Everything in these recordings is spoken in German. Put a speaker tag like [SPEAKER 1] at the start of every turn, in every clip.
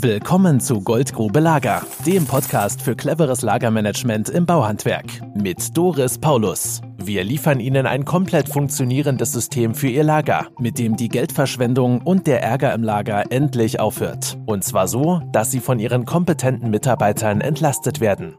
[SPEAKER 1] Willkommen zu Goldgrube Lager, dem Podcast für cleveres Lagermanagement im Bauhandwerk mit Doris Paulus. Wir liefern Ihnen ein komplett funktionierendes System für Ihr Lager, mit dem die Geldverschwendung und der Ärger im Lager endlich aufhört. Und zwar so, dass Sie von Ihren kompetenten Mitarbeitern entlastet werden.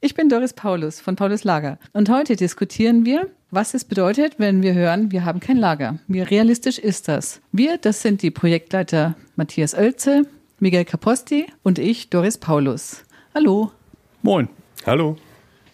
[SPEAKER 2] Ich bin Doris Paulus von Paulus Lager und heute diskutieren wir, was es bedeutet, wenn wir hören, wir haben kein Lager. Wie realistisch ist das? Wir, das sind die Projektleiter Matthias Oelze, Miguel Caposti und ich, Doris Paulus. Hallo.
[SPEAKER 3] Moin.
[SPEAKER 4] Hallo.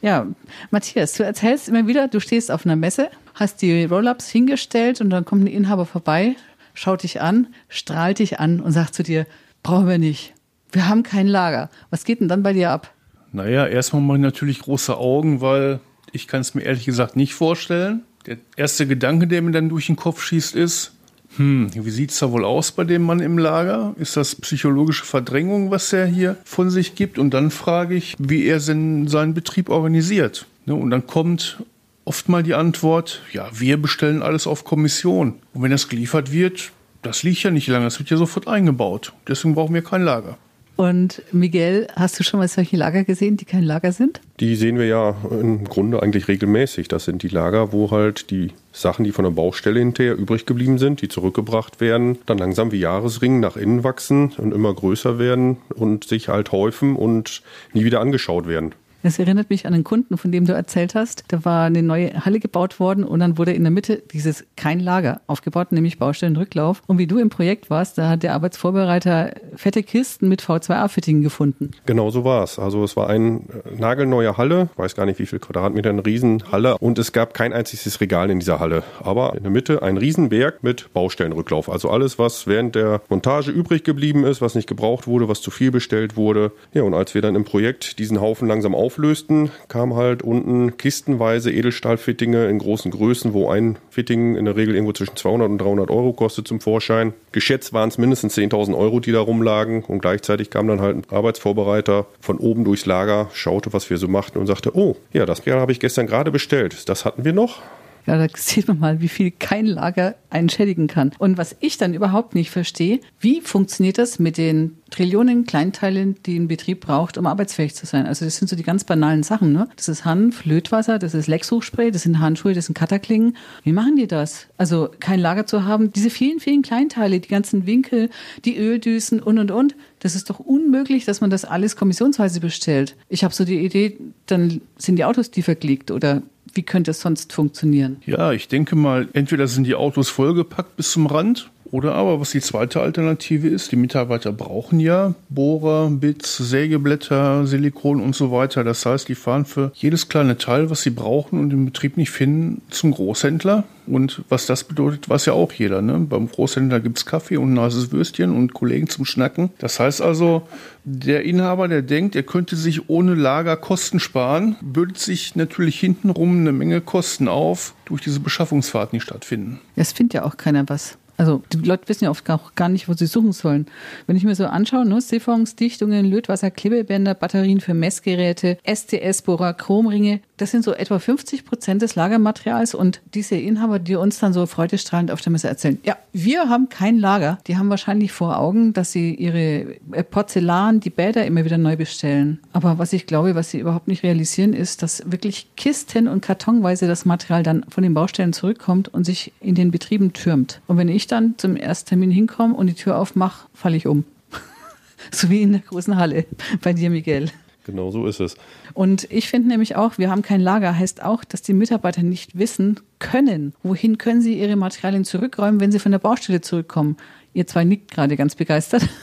[SPEAKER 2] Ja, Matthias, du erzählst immer wieder, du stehst auf einer Messe, hast die Roll-ups hingestellt und dann kommt ein Inhaber vorbei, schaut dich an, strahlt dich an und sagt zu dir, brauchen wir nicht. Wir haben kein Lager. Was geht denn dann bei dir ab?
[SPEAKER 3] Naja, erstmal mache ich natürlich große Augen, weil ich kann es mir ehrlich gesagt nicht vorstellen. Der erste Gedanke, der mir dann durch den Kopf schießt, ist, hm, wie sieht es da wohl aus bei dem Mann im Lager? Ist das psychologische Verdrängung, was er hier von sich gibt? Und dann frage ich, wie er seinen Betrieb organisiert. Ne, und dann kommt oft mal die Antwort, ja, wir bestellen alles auf Kommission. Und wenn das geliefert wird, das liegt ja nicht lange, das wird ja sofort eingebaut. Deswegen brauchen wir kein Lager.
[SPEAKER 2] Und Miguel, hast du schon mal solche Lager gesehen, die kein Lager sind?
[SPEAKER 4] Die sehen wir ja im Grunde eigentlich regelmäßig. Das sind die Lager, wo halt die Sachen, die von der Baustelle hinterher übrig geblieben sind, die zurückgebracht werden, dann langsam wie Jahresringen nach innen wachsen und immer größer werden und sich halt häufen und nie wieder angeschaut werden.
[SPEAKER 2] Das erinnert mich an einen Kunden, von dem du erzählt hast. Da war eine neue Halle gebaut worden und dann wurde in der Mitte dieses kein Lager aufgebaut, nämlich Baustellenrücklauf. Und wie du im Projekt warst, da hat der Arbeitsvorbereiter fette Kisten mit V2A-Fittingen gefunden.
[SPEAKER 4] Genau so war es. Also es war eine nagelneue Halle, ich weiß gar nicht wie viel Quadratmeter, eine Riesenhalle und es gab kein einziges Regal in dieser Halle. Aber in der Mitte ein Riesenberg mit Baustellenrücklauf. Also alles, was während der Montage übrig geblieben ist, was nicht gebraucht wurde, was zu viel bestellt wurde. Ja, und als wir dann im Projekt diesen Haufen langsam auf auflösten, kam halt unten kistenweise Edelstahlfittinge in großen Größen, wo ein Fitting in der Regel irgendwo zwischen 200 und 300 Euro kostet zum Vorschein. Geschätzt waren es mindestens 10.000 Euro, die da rumlagen und gleichzeitig kam dann halt ein Arbeitsvorbereiter von oben durchs Lager, schaute, was wir so machten und sagte, oh, ja, das habe ich gestern gerade bestellt. Das hatten wir noch.
[SPEAKER 2] Ja, da sieht man mal, wie viel kein Lager einen kann. Und was ich dann überhaupt nicht verstehe, wie funktioniert das mit den Trillionen Kleinteilen, die ein Betrieb braucht, um arbeitsfähig zu sein? Also das sind so die ganz banalen Sachen. Ne? Das ist Hanf, Lötwasser, das ist Lexhochspray, das sind Handschuhe, das sind Cutterklingen. Wie machen die das? Also kein Lager zu haben, diese vielen, vielen Kleinteile, die ganzen Winkel, die Öldüsen und, und, und. Das ist doch unmöglich, dass man das alles kommissionsweise bestellt. Ich habe so die Idee, dann sind die Autos die verklickt oder wie könnte es sonst funktionieren?
[SPEAKER 3] Ja, ich denke mal, entweder sind die Autos vollgepackt bis zum Rand oder aber, was die zweite Alternative ist, die Mitarbeiter brauchen ja Bohrer, Bits, Sägeblätter, Silikon und so weiter. Das heißt, die fahren für jedes kleine Teil, was sie brauchen und im Betrieb nicht finden, zum Großhändler. Und was das bedeutet, weiß ja auch jeder. Ne? Beim Großhändler gibt es Kaffee und ein heißes Würstchen und Kollegen zum Schnacken. Das heißt also, der Inhaber, der denkt, er könnte sich ohne Lager Kosten sparen, bürdet sich natürlich hintenrum eine Menge Kosten auf durch diese Beschaffungsfahrten, die stattfinden.
[SPEAKER 2] Es findet ja auch keiner was. Also die Leute wissen ja oft auch gar nicht, wo sie suchen sollen. Wenn ich mir so anschaue, ne, Siphons, Dichtungen, Lötwasser, Klebebänder, Batterien für Messgeräte, STS-Bohrer, Chromringe, das sind so etwa 50 Prozent des Lagermaterials und diese Inhaber, die uns dann so freudestrahlend auf der Messe erzählen, ja, wir haben kein Lager. Die haben wahrscheinlich vor Augen, dass sie ihre äh, Porzellan, die Bäder immer wieder neu bestellen. Aber was ich glaube, was sie überhaupt nicht realisieren, ist, dass wirklich Kisten und kartonweise das Material dann von den Baustellen zurückkommt und sich in den Betrieben türmt. Und wenn ich dann zum Ersttermin hinkomme und die Tür aufmache, falle ich um. so wie in der großen Halle bei dir, Miguel.
[SPEAKER 4] Genau so ist es.
[SPEAKER 2] Und ich finde nämlich auch, wir haben kein Lager, heißt auch, dass die Mitarbeiter nicht wissen können, wohin können sie ihre Materialien zurückräumen, wenn sie von der Baustelle zurückkommen. Ihr zwei nickt gerade ganz begeistert.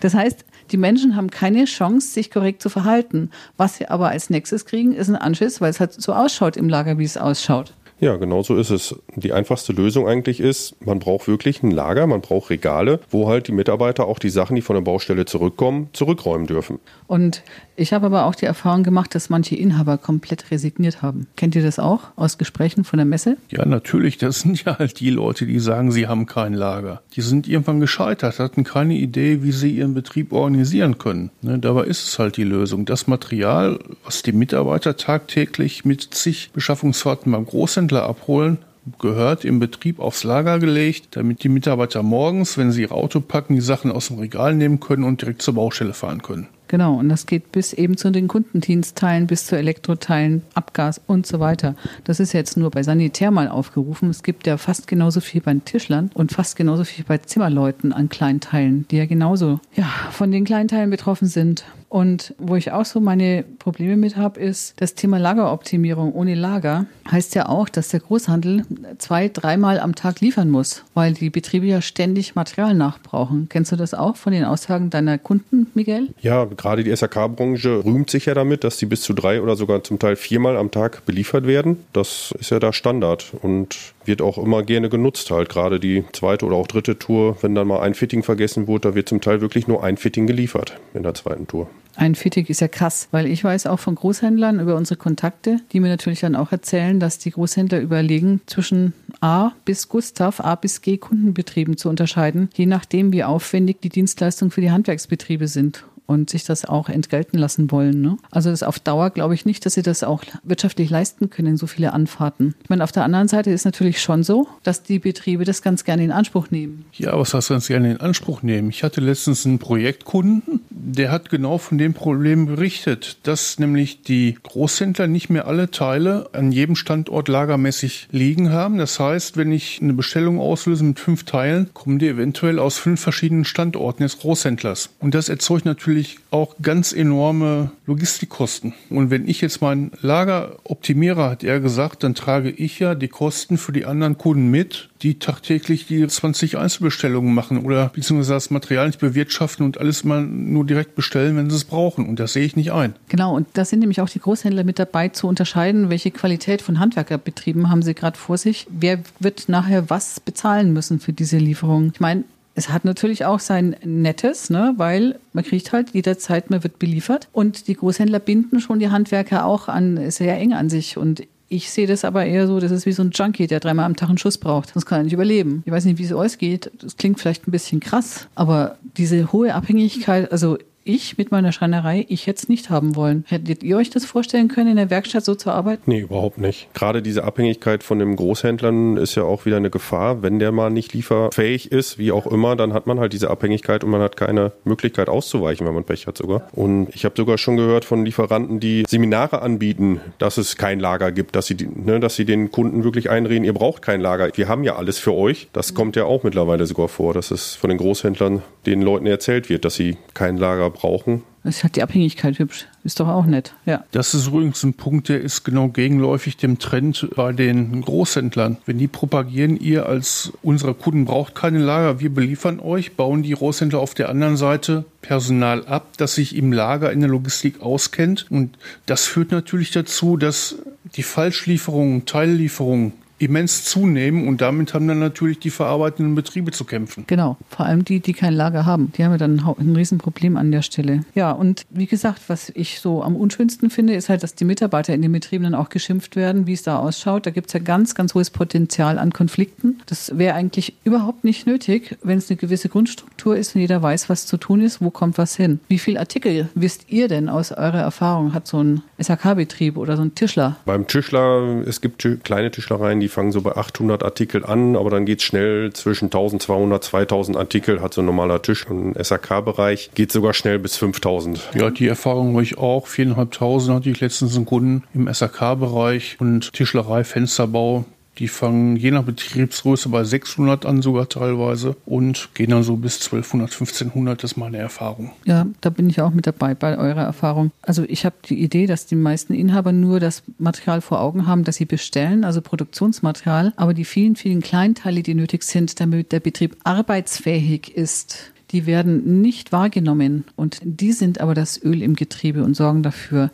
[SPEAKER 2] Das heißt, die Menschen haben keine Chance, sich korrekt zu verhalten. Was sie aber als nächstes kriegen, ist ein Anschiss, weil es halt so ausschaut im Lager, wie es ausschaut.
[SPEAKER 4] Ja, genau so ist es. Die einfachste Lösung eigentlich ist, man braucht wirklich ein Lager, man braucht Regale, wo halt die Mitarbeiter auch die Sachen, die von der Baustelle zurückkommen, zurückräumen dürfen.
[SPEAKER 2] Und ich habe aber auch die Erfahrung gemacht, dass manche Inhaber komplett resigniert haben. Kennt ihr das auch aus Gesprächen von der Messe?
[SPEAKER 3] Ja, natürlich. Das sind ja halt die Leute, die sagen, sie haben kein Lager. Die sind irgendwann gescheitert, hatten keine Idee, wie sie ihren Betrieb organisieren können. Ne, dabei ist es halt die Lösung. Das Material, was die Mitarbeiter tagtäglich mit zig Beschaffungsfahrten beim Großhändler abholen, gehört im Betrieb aufs Lager gelegt, damit die Mitarbeiter morgens, wenn sie ihr Auto packen, die Sachen aus dem Regal nehmen können und direkt zur Baustelle fahren können.
[SPEAKER 2] Genau, und das geht bis eben zu den Kundendienstteilen, bis zu Elektroteilen, Abgas und so weiter. Das ist jetzt nur bei Sanitär mal aufgerufen. Es gibt ja fast genauso viel bei Tischlern und fast genauso viel bei Zimmerleuten an Kleinteilen, die ja genauso ja, von den Kleinteilen betroffen sind. Und wo ich auch so meine Probleme mit habe, ist das Thema Lageroptimierung. Ohne Lager heißt ja auch, dass der Großhandel zwei, dreimal am Tag liefern muss, weil die Betriebe ja ständig Material nachbrauchen. Kennst du das auch von den Aussagen deiner Kunden, Miguel?
[SPEAKER 4] Ja, gerade die SAK-Branche rühmt sich ja damit, dass sie bis zu drei oder sogar zum Teil viermal am Tag beliefert werden. Das ist ja da Standard und wird auch immer gerne genutzt, halt gerade die zweite oder auch dritte Tour, wenn dann mal ein Fitting vergessen wurde, da wird zum Teil wirklich nur ein Fitting geliefert in der zweiten Tour.
[SPEAKER 2] Ein Fittig ist ja krass, weil ich weiß auch von Großhändlern über unsere Kontakte, die mir natürlich dann auch erzählen, dass die Großhändler überlegen, zwischen A bis Gustav, A bis G Kundenbetrieben zu unterscheiden, je nachdem, wie aufwendig die Dienstleistungen für die Handwerksbetriebe sind und sich das auch entgelten lassen wollen. Ne? Also das auf Dauer glaube ich nicht, dass sie das auch wirtschaftlich leisten können, so viele Anfahrten. Ich meine, auf der anderen Seite ist natürlich schon so, dass die Betriebe das ganz gerne in Anspruch nehmen.
[SPEAKER 3] Ja, was heißt ganz gerne in Anspruch nehmen? Ich hatte letztens einen Projektkunden, der hat genau von dem Problem berichtet, dass nämlich die Großhändler nicht mehr alle Teile an jedem Standort lagermäßig liegen haben. Das heißt, wenn ich eine Bestellung auslöse mit fünf Teilen, kommen die eventuell aus fünf verschiedenen Standorten des Großhändlers. Und das erzeugt natürlich auch ganz enorme Logistikkosten. Und wenn ich jetzt mein Lager optimiere, hat er gesagt, dann trage ich ja die Kosten für die anderen Kunden mit, die tagtäglich die 20 Einzelbestellungen machen oder beziehungsweise das Material nicht bewirtschaften und alles mal nur direkt bestellen, wenn sie es brauchen. Und das sehe ich nicht ein.
[SPEAKER 2] Genau, und da sind nämlich auch die Großhändler mit dabei zu unterscheiden, welche Qualität von Handwerkerbetrieben haben sie gerade vor sich. Wer wird nachher was bezahlen müssen für diese Lieferung? Ich meine, es hat natürlich auch sein Nettes, ne, weil man kriegt halt jederzeit, man wird beliefert. Und die Großhändler binden schon die Handwerker auch an, sehr eng an sich. Und ich sehe das aber eher so, das ist wie so ein Junkie, der dreimal am Tag einen Schuss braucht. Sonst kann er nicht überleben. Ich weiß nicht, wie es euch geht. Das klingt vielleicht ein bisschen krass, aber diese hohe Abhängigkeit, also ich mit meiner Schreinerei, ich hätte es nicht haben wollen. Hättet ihr euch das vorstellen können, in der Werkstatt so zu arbeiten?
[SPEAKER 4] Nee, überhaupt nicht. Gerade diese Abhängigkeit von den Großhändlern ist ja auch wieder eine Gefahr. Wenn der mal nicht lieferfähig ist, wie auch immer, dann hat man halt diese Abhängigkeit und man hat keine Möglichkeit auszuweichen, wenn man Pech hat sogar. Und ich habe sogar schon gehört von Lieferanten, die Seminare anbieten, dass es kein Lager gibt, dass sie, ne, dass sie den Kunden wirklich einreden, ihr braucht kein Lager, wir haben ja alles für euch. Das kommt ja auch mittlerweile sogar vor, dass es von den Großhändlern den Leuten erzählt wird, dass sie kein Lager brauchen.
[SPEAKER 2] Das hat die Abhängigkeit hübsch. Ist doch auch nett, ja.
[SPEAKER 3] Das ist übrigens ein Punkt, der ist genau gegenläufig dem Trend bei den Großhändlern. Wenn die propagieren, ihr als unsere Kunden braucht keine Lager, wir beliefern euch, bauen die Großhändler auf der anderen Seite Personal ab, das sich im Lager in der Logistik auskennt. Und das führt natürlich dazu, dass die Falschlieferungen, Teillieferungen immens zunehmen und damit haben dann natürlich die verarbeitenden Betriebe zu kämpfen.
[SPEAKER 2] Genau, vor allem die, die kein Lager haben. Die haben ja dann ein Riesenproblem an der Stelle. Ja, und wie gesagt, was ich so am unschönsten finde, ist halt, dass die Mitarbeiter in den Betrieben dann auch geschimpft werden, wie es da ausschaut. Da gibt es ja ganz, ganz hohes Potenzial an Konflikten. Das wäre eigentlich überhaupt nicht nötig, wenn es eine gewisse Grundstruktur ist und jeder weiß, was zu tun ist, wo kommt was hin. Wie viele Artikel wisst ihr denn aus eurer Erfahrung, hat so ein SAK-Betrieb oder so ein Tischler?
[SPEAKER 4] Beim Tischler, es gibt kleine Tischlereien, die fangen so bei 800 Artikel an, aber dann geht es schnell zwischen 1200, 2000 Artikel, hat so ein normaler Tisch. Im SAK-Bereich geht sogar schnell bis 5000.
[SPEAKER 3] Ja, die Erfahrung habe ich auch. 4.500 hatte ich letztens einen Kunden im SAK-Bereich und Tischlerei, Fensterbau. Die fangen je nach Betriebsgröße bei 600 an, sogar teilweise, und gehen dann so bis 1200, 1500. Das ist meine Erfahrung.
[SPEAKER 2] Ja, da bin ich auch mit dabei bei eurer Erfahrung. Also ich habe die Idee, dass die meisten Inhaber nur das Material vor Augen haben, das sie bestellen, also Produktionsmaterial, aber die vielen, vielen Kleinteile, die nötig sind, damit der Betrieb arbeitsfähig ist, die werden nicht wahrgenommen. Und die sind aber das Öl im Getriebe und sorgen dafür,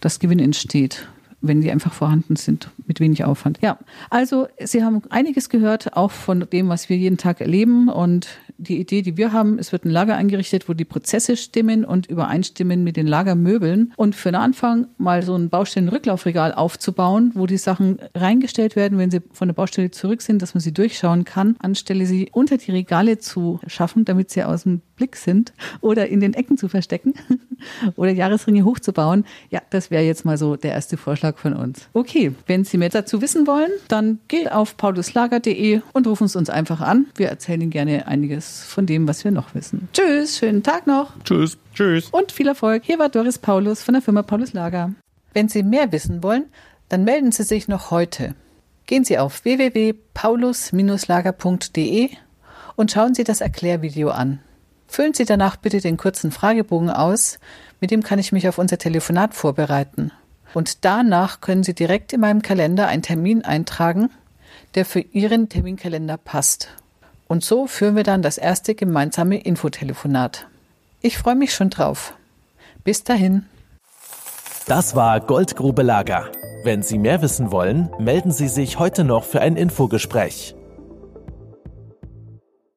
[SPEAKER 2] dass Gewinn entsteht wenn die einfach vorhanden sind, mit wenig Aufwand. Ja, also Sie haben einiges gehört, auch von dem, was wir jeden Tag erleben. Und die Idee, die wir haben, es wird ein Lager eingerichtet, wo die Prozesse stimmen und übereinstimmen mit den Lagermöbeln. Und für den Anfang mal so ein Baustellenrücklaufregal aufzubauen, wo die Sachen reingestellt werden, wenn sie von der Baustelle zurück sind, dass man sie durchschauen kann, anstelle sie unter die Regale zu schaffen, damit sie aus dem Blick sind oder in den Ecken zu verstecken oder Jahresringe hochzubauen. Ja, das wäre jetzt mal so der erste Vorschlag von uns. Okay, wenn Sie mehr dazu wissen wollen, dann geht auf pauluslager.de und rufen Sie uns einfach an. Wir erzählen Ihnen gerne einiges von dem, was wir noch wissen. Tschüss, schönen Tag noch.
[SPEAKER 3] Tschüss.
[SPEAKER 4] Tschüss.
[SPEAKER 2] Und viel Erfolg. Hier war Doris Paulus von der Firma Paulus Lager. Wenn Sie mehr wissen wollen, dann melden Sie sich noch heute. Gehen Sie auf www.paulus-lager.de und schauen Sie das Erklärvideo an. Füllen Sie danach bitte den kurzen Fragebogen aus, mit dem kann ich mich auf unser Telefonat vorbereiten. Und danach können Sie direkt in meinem Kalender einen Termin eintragen, der für Ihren Terminkalender passt. Und so führen wir dann das erste gemeinsame Infotelefonat. Ich freue mich schon drauf. Bis dahin.
[SPEAKER 1] Das war Goldgrube Lager. Wenn Sie mehr wissen wollen, melden Sie sich heute noch für ein Infogespräch.